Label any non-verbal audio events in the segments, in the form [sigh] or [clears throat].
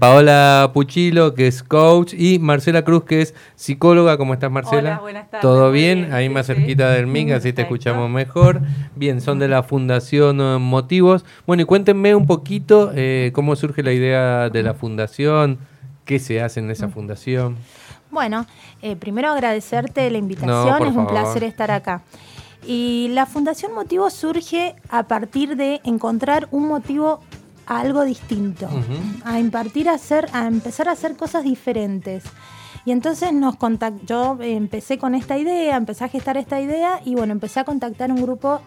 Paola Puchilo, que es coach, y Marcela Cruz, que es psicóloga. ¿Cómo estás, Marcela? Hola, buenas tardes. ¿Todo bien? bien, Ahí sí, más sí. cerquita del mic, así te escuchamos mejor. Bien, son de la Fundación eh, Motivos. Bueno, y cuéntenme un poquito eh, cómo surge la idea de la fundación, qué se hace en esa fundación. Bueno, eh, primero agradecerte la invitación, No, es un favor. placer estar acá. Y la Fundación Motivo surge a partir de encontrar un motivo a algo distinto, a impartir a hacer, a empezar a hacer cosas diferentes. Y entonces nos contact yo empecé con esta idea, empecé a gestar esta idea y bueno, empecé a contactar un grupo,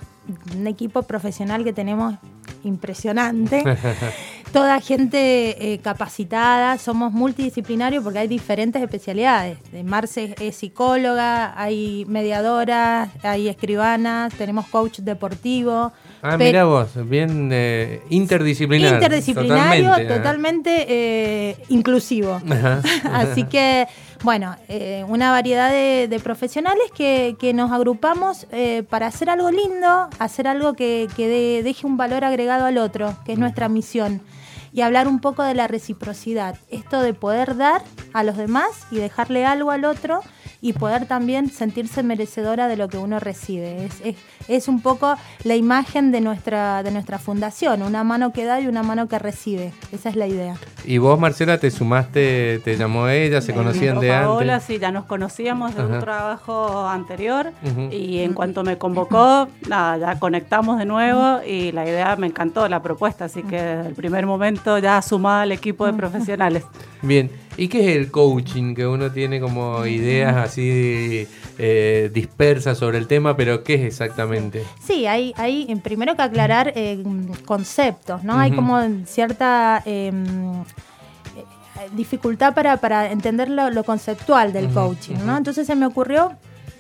un equipo profesional que tenemos impresionante. [laughs] Toda gente eh, capacitada, somos multidisciplinarios porque hay diferentes especialidades. Marce es psicóloga, hay mediadoras, hay escribanas, tenemos coach deportivo. Ah, mira vos, bien eh, interdisciplinar. Interdisciplinario, totalmente, ¿eh? totalmente, eh, inclusivo. Ajá. [laughs] Así que, bueno, eh, una variedad de, de profesionales que, que nos agrupamos eh, para hacer algo lindo, hacer algo que, que de- deje un valor agregado al otro, que es nuestra misión. Y hablar un poco de la reciprocidad. Esto de poder dar a los demás y dejarle algo al otro y poder también sentirse merecedora de lo que uno recibe. Es, es, es un poco la imagen de nuestra, de nuestra fundación, una mano que da y una mano que recibe. Esa es la idea. Y vos, Marcela, te sumaste, te llamó ella, se conocían de antes. sí, ya nos conocíamos de Ajá. un trabajo anterior y en cuanto me convocó, nada, ya conectamos de nuevo y la idea me encantó, la propuesta, así que desde el primer momento ya sumada al equipo de profesionales. Bien, ¿y qué es el coaching? Que uno tiene como ideas así eh, dispersas sobre el tema, pero ¿qué es exactamente? Sí, hay, hay primero que aclarar eh, conceptos, ¿no? Hay como cierta eh, eh, dificultad para, para entender lo, lo conceptual del coaching, ¿no? Entonces se me ocurrió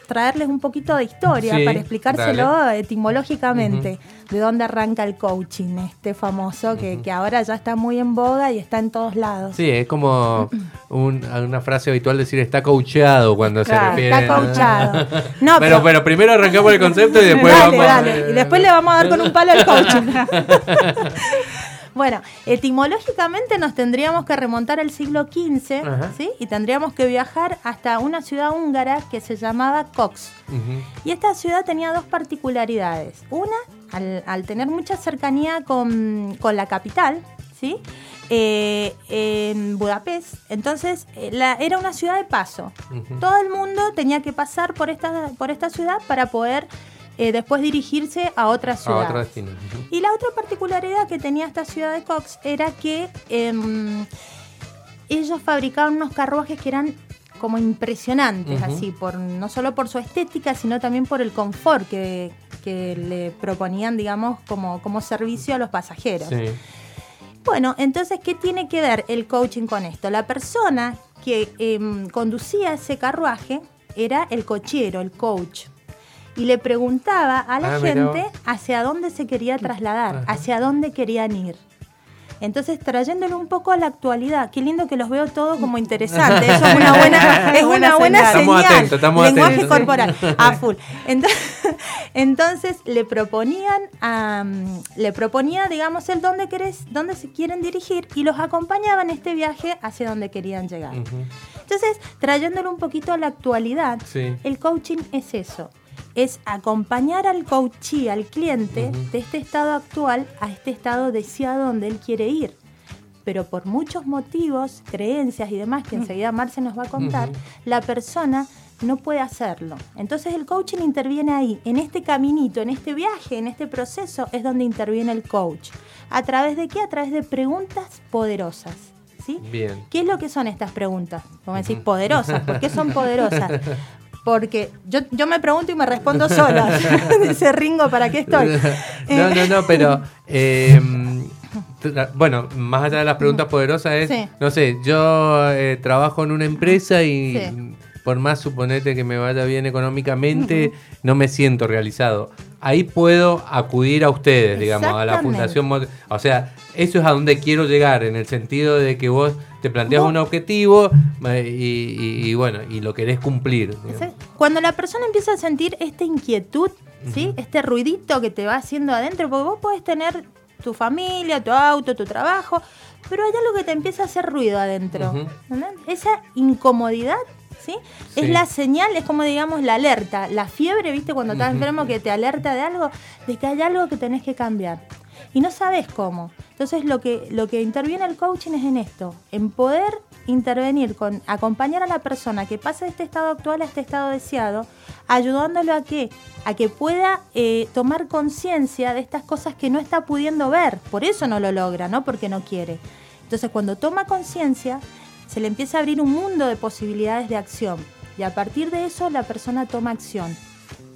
traerles un poquito de historia Sí, para explicárselo dale. etimológicamente de dónde arranca el coaching, este famoso que, que ahora ya está muy en boga y está en todos lados. Sí, es como [clears throat] un- una frase habitual decir está coacheado cuando se refiere. Está coachado. [laughs] No, pero, pero primero arrancamos el concepto y después dale, vamos. dale. Y después le vamos a dar con un palo al coaching. [laughs] bueno, etimológicamente nos tendríamos que remontar al siglo XV, Ajá. ¿sí? Y tendríamos que viajar hasta una ciudad húngara que se llamaba Cox. Y esta ciudad tenía dos particularidades. Una, al, al tener mucha cercanía con, con la capital, ¿sí? Eh, en Budapest, entonces eh, la- era una ciudad de paso. Todo el mundo tenía que pasar por esta, por esta ciudad para poder eh, después dirigirse a otra A ciudad. otro destino. Y la otra particularidad que tenía esta ciudad de Cox era que em, ellos fabricaban unos carruajes que eran como impresionantes, así, por, no solo por su estética, sino también por el confort que, que le proponían, digamos, como, como servicio a los pasajeros. Sí. Bueno, entonces, ¿qué tiene que ver el coaching con esto? La persona que em, conducía ese carruaje era el cochero, el coach. Y le preguntaba a la Ah, gente hacia dónde se quería trasladar, Ajá. hacia dónde querían ir. Entonces, trayéndolo un poco a la actualidad, qué lindo que los veo todos como interesantes. Eso es una [laughs] buena, es una buena señal. Estamos atentos, estamos Lenguaje atentos. corporal, a [laughs] full. Entonces, [laughs] entonces le proponían, a, le proponía, digamos, el dónde querés, dónde se quieren dirigir y los acompañaba en este viaje hacia donde querían llegar. Entonces, trayéndolo un poquito a la actualidad, Sí. el coaching es eso. Es acompañar al coachee, al cliente, de este estado actual a este estado deseado donde él quiere ir. Pero por muchos motivos, creencias y demás, que enseguida Marce nos va a contar, la persona no puede hacerlo. Entonces el coaching interviene ahí, en este caminito, en este viaje, en este proceso, es donde interviene el coach. ¿A través de qué? A través de preguntas poderosas. ¿sí? Bien. ¿Qué es lo que son estas preguntas? Como decir, poderosas. ¿Por qué son poderosas? [laughs] Porque yo, yo me pregunto y me respondo sola. [laughs] Dice Ringo, ¿para qué estoy? No, Eh, no, no, pero eh, bueno, más allá de las preguntas poderosas es, Sí. no sé, yo eh, trabajo en una empresa y Sí. por más suponete que me vaya bien económicamente, no me siento realizado. Ahí puedo acudir a ustedes, digamos, a la. Fundación O sea, eso es a donde quiero llegar, en el sentido de que vos te planteas Vos- un objetivo eh, y, y- y bueno, y lo querés cumplir. Cuando la persona empieza a sentir esta inquietud, ¿sí? este ruidito que te va haciendo adentro, porque vos podés tener tu familia, tu auto, tu trabajo, pero hay algo que te empieza a hacer ruido adentro. Esa incomodidad, ¿sí? Es la señal, es como digamos la alerta, la fiebre, ¿viste? Cuando estás enfermo que te alerta de algo, de que hay algo que tenés que cambiar. Y no sabes cómo. Entonces lo que, lo que interviene el coaching es en esto, en poder intervenir con acompañar a la persona que pasa de este estado actual a este estado deseado, ayudándolo a que a que pueda eh, tomar conciencia de estas cosas que no está pudiendo ver. Por eso no lo logra, no porque no quiere. Entonces cuando toma conciencia, se le empieza a abrir un mundo de posibilidades de acción. Y a partir de eso la persona toma acción.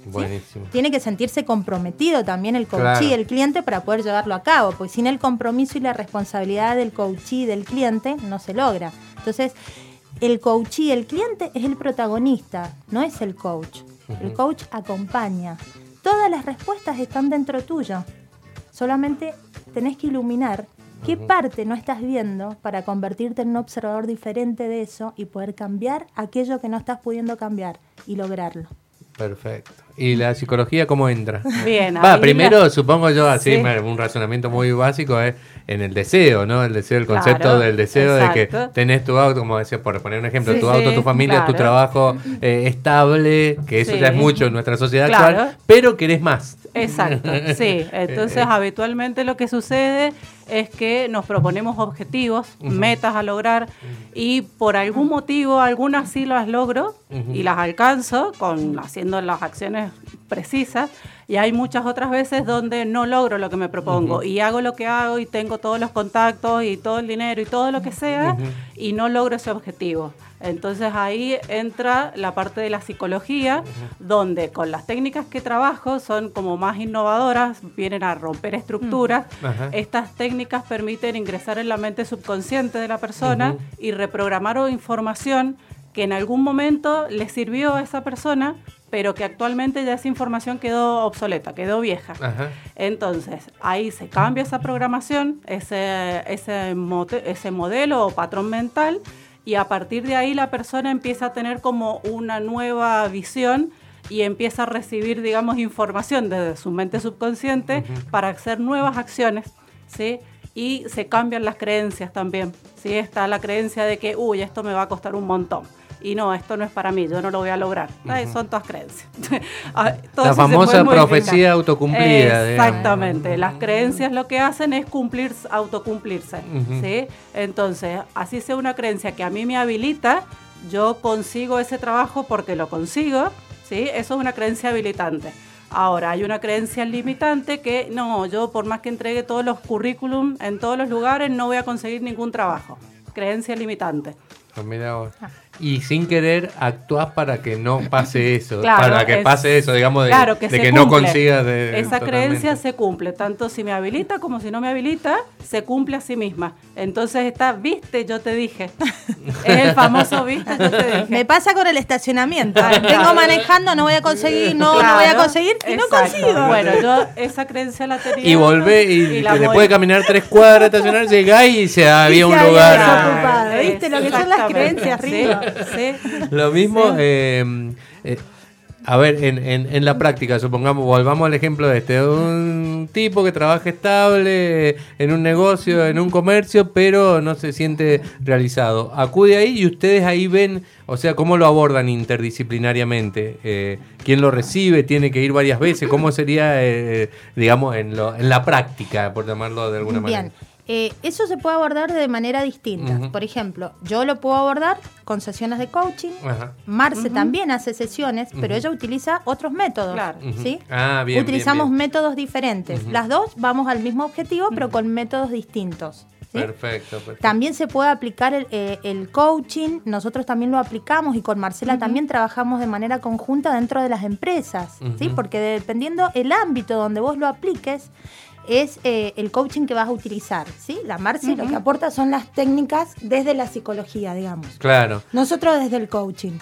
Buenísimo. Tiene que sentirse comprometido también el coach Claro. y el cliente para poder llevarlo a cabo, porque sin el compromiso y la responsabilidad del coach y del cliente no se logra. Entonces, el coach y el cliente es el protagonista, no es el coach. El coach acompaña. Todas las respuestas están dentro tuyo. Solamente tenés que iluminar qué parte no estás viendo para convertirte en un observador diferente de eso y poder cambiar aquello que no estás pudiendo cambiar y lograrlo. Perfecto. ¿Y la psicología cómo entra? Bien, Va, primero la- supongo yo, así Sí. un razonamiento muy básico es en el deseo, ¿no? El deseo, el concepto Claro, del deseo de que tenés tu auto, como decía, por poner un ejemplo, Sí, tu auto, sí, tu familia, tu trabajo [laughs] eh, estable, que eso ya es mucho en nuestra sociedad Claro. actual, pero querés más. Exacto, [laughs] sí. Entonces, habitualmente lo que sucede es que nos proponemos objetivos, metas a lograr y por algún motivo, algunas sí las logro y las alcanzo con haciendo las acciones precisas y hay muchas otras veces donde no logro lo que me propongo. Y hago lo que hago y tengo todos los contactos y todo el dinero y todo lo que sea y no logro ese objetivo. Entonces ahí entra la parte de la psicología, donde con las técnicas que trabajo son como más innovadoras, vienen a romper estructuras. Estas técnicas permiten ingresar en la mente subconsciente de la persona y reprogramar información que en algún momento le sirvió a esa persona, pero que actualmente ya esa información quedó obsoleta, quedó vieja. Ajá. Entonces, ahí se cambia esa programación, ese, ese modelo o patrón mental, y a partir de ahí la persona empieza a tener como una nueva visión y empieza a recibir, digamos, información desde su mente subconsciente para hacer nuevas acciones, ¿sí? Y se cambian las creencias también, ¿sí? Está la creencia de que, uy, esto me va a costar un montón. Y no, esto no es para mí, yo no lo voy a lograr. Son todas creencias. [laughs] Ah, todo La famosa profecía autocumplida, digamos. Exactamente. Las creencias lo que hacen es cumplir, autocumplirse. ¿sí? Entonces, así sea una creencia que a mí me habilita, yo consigo ese trabajo porque lo consigo. ¿sí? Eso es una creencia habilitante. Ahora, hay una creencia limitante que no, yo por más que entregue todos los currículum en todos los lugares, no voy a conseguir ningún trabajo. Creencia limitante. Pues mira vos. Ah. Y sin querer actuás para que no pase [laughs] eso, Claro, para que es- pase eso, digamos, de, claro, que, de se que no consigas de, Esa totalmente. creencia se cumple, tanto si me habilita como si no me habilita, se cumple a sí misma. Entonces está, viste, yo te dije. [laughs] es el famoso, viste, yo te dije. Me pasa con el estacionamiento. Vengo manejando, no voy a conseguir, no, no voy a conseguir y no consigo. Bueno, yo esa creencia la tenía. Y volvé y, la después de caminar tres cuadras, estacionar, llegás y se había Y un lugar. desocupado. ¿viste? Lo que son las creencias, Sí, Ringo. Sí. Lo mismo, Sí. eh, eh, a ver, en, en- en la práctica, supongamos, volvamos al ejemplo de este, un tipo que trabaja estable en un negocio, en un comercio, pero no se siente realizado. Acude ahí y ustedes ahí ven, o sea, cómo lo abordan interdisciplinariamente. Eh, ¿Quién lo recibe? ¿Tiene que ir varias veces? ¿Cómo sería, eh, digamos, en, lo- en la práctica, por llamarlo de alguna manera? Eh, eso se puede abordar de manera distinta. Por ejemplo, yo lo puedo abordar con sesiones de coaching. Ajá. Marce también hace sesiones, pero ella utiliza otros métodos. Claro. ¿sí? Ah, bien, Utilizamos bien, bien. métodos diferentes. Las dos vamos al mismo objetivo, pero con métodos distintos. ¿sí? Perfecto, perfecto. También se puede aplicar el, eh, el coaching, nosotros también lo aplicamos y con Marcela también trabajamos de manera conjunta dentro de las empresas, ¿sí? Porque dependiendo el ámbito donde vos lo apliques, es eh, el coaching que vas a utilizar. ¿sí? La Marci lo que aporta son las técnicas desde la psicología, digamos. Claro. Nosotros desde el coaching.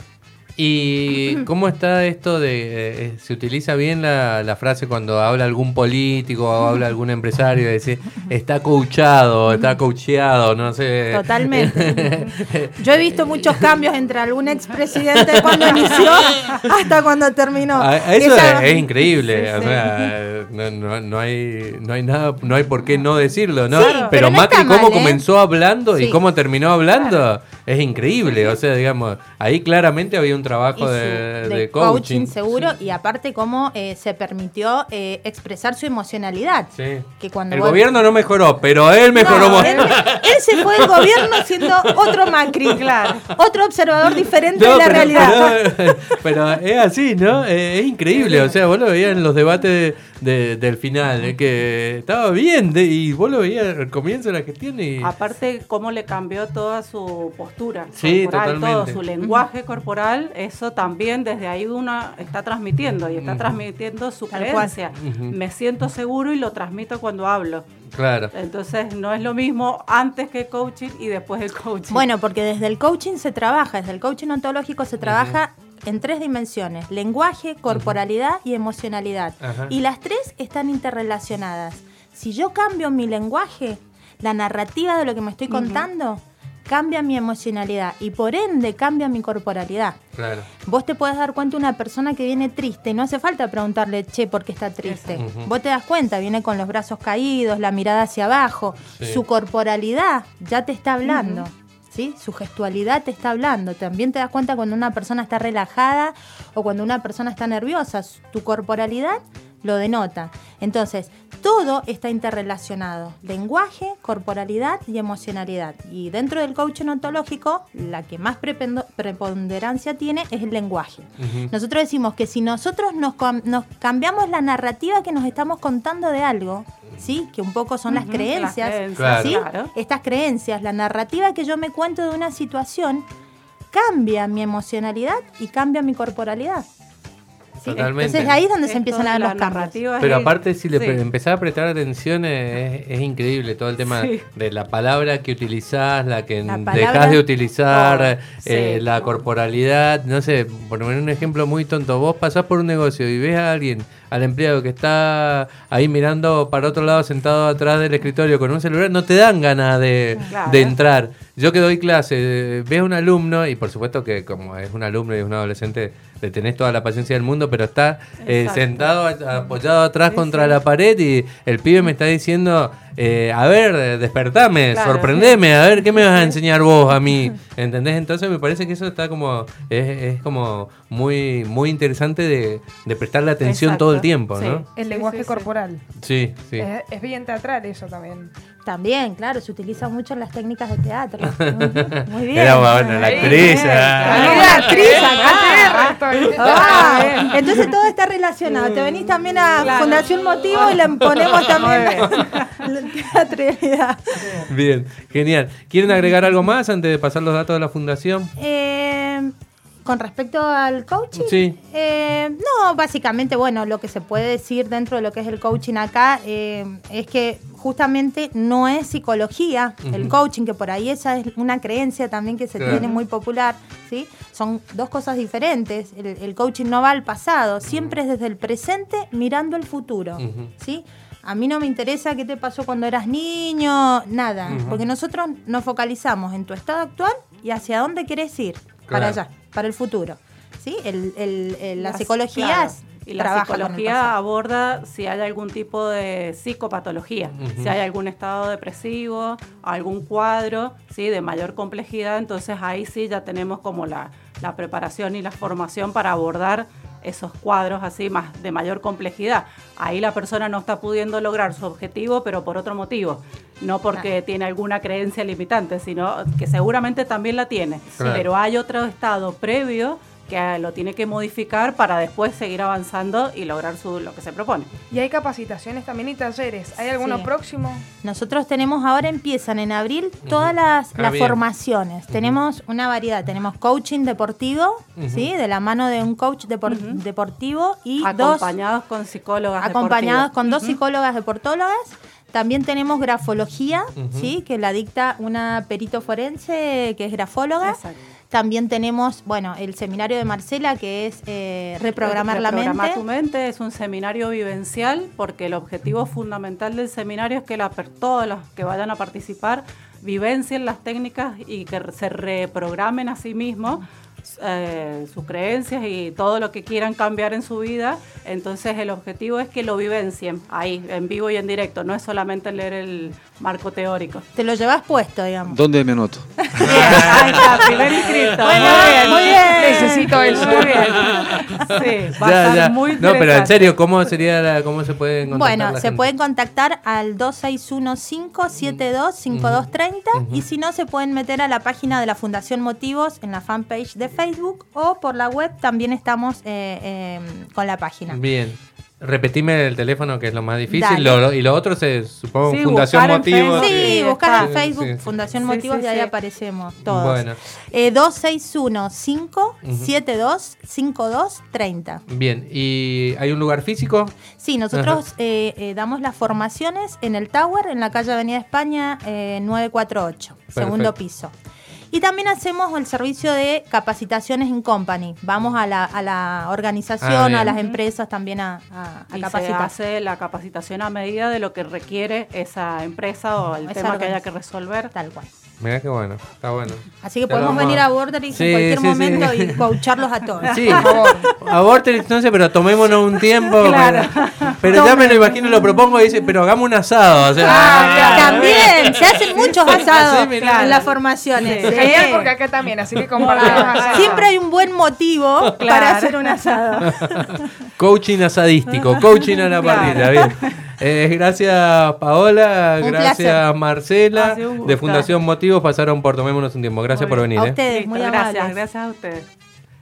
¿Y [laughs] cómo está esto de... eh, se utiliza bien la, la frase cuando habla algún político o habla algún empresario, de decir, está coachado, está coacheado, no sé. Totalmente. [laughs] Yo he visto muchos cambios entre algún expresidente cuando [laughs] inició hasta cuando terminó. Ah, Eso Esa- es, es increíble. Sí, o sea, eh, no, no, hay, no hay nada, no hay por qué no decirlo, ¿no? Sí, pero, pero no Macri está mal, cómo ¿eh? comenzó hablando y cómo terminó hablando es increíble. O sea, digamos, ahí claramente había un trabajo de, de de coaching, coaching. seguro y aparte cómo eh, se permitió eh, expresar su emocionalidad. Sí. Que cuando El vos- gobierno no mejoró, pero él mejoró. No, él, él se fue del gobierno siendo otro Macri, Claro. otro observador diferente No, de la pero, realidad. pero- [laughs] pero es así, ¿no? Es increíble. O sea, vos lo veías en los debates de- de- del final, eh, que estaba bien de- y vos lo veías al comienzo de la gestión y. Aparte, cómo le cambió toda su postura Sí, corporal, todo su lenguaje corporal, eso también desde ahí uno está transmitiendo y está transmitiendo su Tal. Me siento seguro y lo transmito cuando hablo. Claro. Entonces, no es lo mismo antes que coaching y después del coaching. Bueno, porque desde el coaching se trabaja, desde el coaching ontológico se trabaja en tres dimensiones, lenguaje, corporalidad y emocionalidad. Ajá. Y las tres están interrelacionadas. Si yo cambio mi lenguaje, la narrativa de lo que me estoy contando, cambia mi emocionalidad y por ende cambia mi corporalidad. Claro. Vos te puedes dar cuenta de una persona que viene triste y no hace falta preguntarle, che, ¿por qué está triste? Vos te das cuenta, viene con los brazos caídos, la mirada hacia abajo, Sí. su corporalidad ya te está hablando. ¿Sí? Su gestualidad te está hablando. También te das cuenta cuando una persona está relajada o cuando una persona está nerviosa. Tu corporalidad lo denota. Entonces, todo está interrelacionado. Lenguaje, corporalidad y emocionalidad. Y dentro del coaching ontológico, la que más preponderancia tiene es el lenguaje. Nosotros decimos que si nosotros nos, cam- nos cambiamos la narrativa que nos estamos contando de algo, ¿sí? que un poco son las creencias. ¿sí? claro. estas creencias, la narrativa que yo me cuento de una situación, cambia mi emocionalidad y cambia mi corporalidad. ¿Sí? Totalmente. Entonces ahí es donde se empiezan a ver los es Pero aparte, si le sí. empezás a prestar atención, es, es increíble todo el tema Sí. de la palabra que utilizás, la que La dejas palabra- de utilizar, Todo, eh, sí. la corporalidad. No sé, por poner un ejemplo muy tonto, vos pasás por un negocio y ves a alguien, al empleado que está ahí mirando para otro lado, sentado atrás del escritorio con un celular, no te dan ganas de, Claro. de entrar. Yo que doy clase, ves a un alumno, y por supuesto que como es un alumno y es un adolescente, le tenés toda la paciencia del mundo, pero está eh, sentado a- apoyado atrás contra la pared y el pibe me está diciendo, eh, a ver, despertame, Claro. sorprendeme, a ver qué me vas a enseñar vos a mí, [laughs] ¿entendés? Entonces me parece que eso está como, es, es como muy, muy interesante de, de prestarle atención Exacto. todo el tiempo, Sí. ¿no? El lenguaje sí, sí. corporal. Sí, sí. Es, es bien teatral eso también. También, claro, se utiliza mucho en las técnicas de teatro. [laughs] Muy bien. Era bueno, la actriz. la actriz acá. Ah, entonces todo está relacionado. Te venís también a Claro. Fundación Motivo y le ponemos [laughs] también [laughs] teatralidad. Bien, genial. ¿Quieren agregar algo más antes de pasar los datos de la fundación? Eh, con respecto al coaching, Sí. eh, no, básicamente, bueno, lo que se puede decir dentro de lo que es el coaching acá eh, es que justamente no es psicología el coaching, que por ahí esa es una creencia también que se Claro. tiene muy popular, ¿sí? Son dos cosas diferentes. El, el coaching no va al pasado, siempre es desde el presente mirando el futuro. ¿sí? A mí no me interesa qué te pasó cuando eras niño, nada, porque nosotros nos focalizamos en tu estado actual y hacia dónde quieres ir, para allá, para el futuro. ¿Sí? El, el- el- la psicología claro. es- Y la psicología aborda si hay algún tipo de psicopatología, si hay algún estado depresivo, algún cuadro ¿sí? de mayor complejidad, entonces ahí sí ya tenemos como la, la preparación y la formación para abordar esos cuadros así más de mayor complejidad. Ahí la persona no está pudiendo lograr su objetivo, pero por otro motivo, no porque tiene alguna creencia limitante, sino que seguramente también la tiene, pero hay otro estado previo que lo tiene que modificar para después seguir avanzando y lograr su, lo que se propone. Y hay capacitaciones también y talleres. ¿Hay alguno Sí. próximo? Nosotros tenemos ahora empiezan en abril todas las, Ah, las formaciones. Tenemos una variedad. Tenemos coaching deportivo, Ujú. ¿sí? De la mano de un coach depor- deportivo y dos Acompañados con psicólogas acompañados deportivas. con dos psicólogas deportólogas. También tenemos grafología. ¿sí? que la dicta una perito forense que es grafóloga. Exacto. También tenemos, bueno, el seminario de Marcela, que es eh, reprogramar la Reprogramar mente. tu mente es un seminario vivencial porque el objetivo fundamental del seminario es que la, todos los que vayan a participar vivencien las técnicas y que se reprogramen a sí mismos eh, sus creencias y todo lo que quieran cambiar en su vida. Entonces el objetivo es que lo vivencien ahí, en vivo y en directo, no es solamente leer el marco teórico. Te lo llevas puesto, digamos. ¿Dónde me anoto? [laughs] Bien, ahí está, primer inscrito. Bueno, muy bien, muy bien. Necesito eso. Sí, va a estar ya. muy No, pero en serio, ¿cómo sería la- cómo se puede contactar Bueno, la se gente? pueden contactar al 2615-725230 y si no, se pueden meter a la página de la Fundación Motivos en la fanpage de Facebook o por la web también estamos eh, eh, con la página. Bien. Repetime el teléfono, que es lo más difícil. Dale. Lo- y lo otro se supongo Sí, Fundación Motivos. Facebook. Sí, Sí, buscar en Facebook Sí. Fundación Sí, Motivos sí, y ahí sí. aparecemos todos. Bueno. Eh, 2615-725230. Bien. ¿Y hay un lugar físico? Sí, nosotros eh, eh, damos las formaciones en el Tower, en la calle Avenida España eh, 948, segundo piso. Y también hacemos el servicio de capacitaciones en company. Vamos a la, a la organización, Ah, a las empresas también a, a, a y se capacitar. hace la capacitación a medida de lo que requiere esa empresa o el Esa tema que haya que resolver. Tal cual. Mira qué bueno. Está bueno. Así que Ya podemos venir a- a Borderix Sí, en cualquier sí, sí. momento y [laughs] coacharlos a todos. Sí, a sé, pero tomémonos un tiempo. Claro. Pero, pero ya me lo imagino, lo propongo y dice, pero hagamos un asado. O sea, Ah, También, se hacen muchos asados en las formaciones. Sí. Genial porque acá también, así que compartimos. Siempre hay un buen motivo para hacer un asado. [laughs] Coaching asadístico, coaching a la Claro. parrilla. Bien. Eh, gracias Paola, Un gracias placer. Marcela, de. Fundación Motivos, pasaron por Tomémonos un tiempo. Gracias por venir. A eh. ustedes, Listo, muy gracias, gracias a ustedes.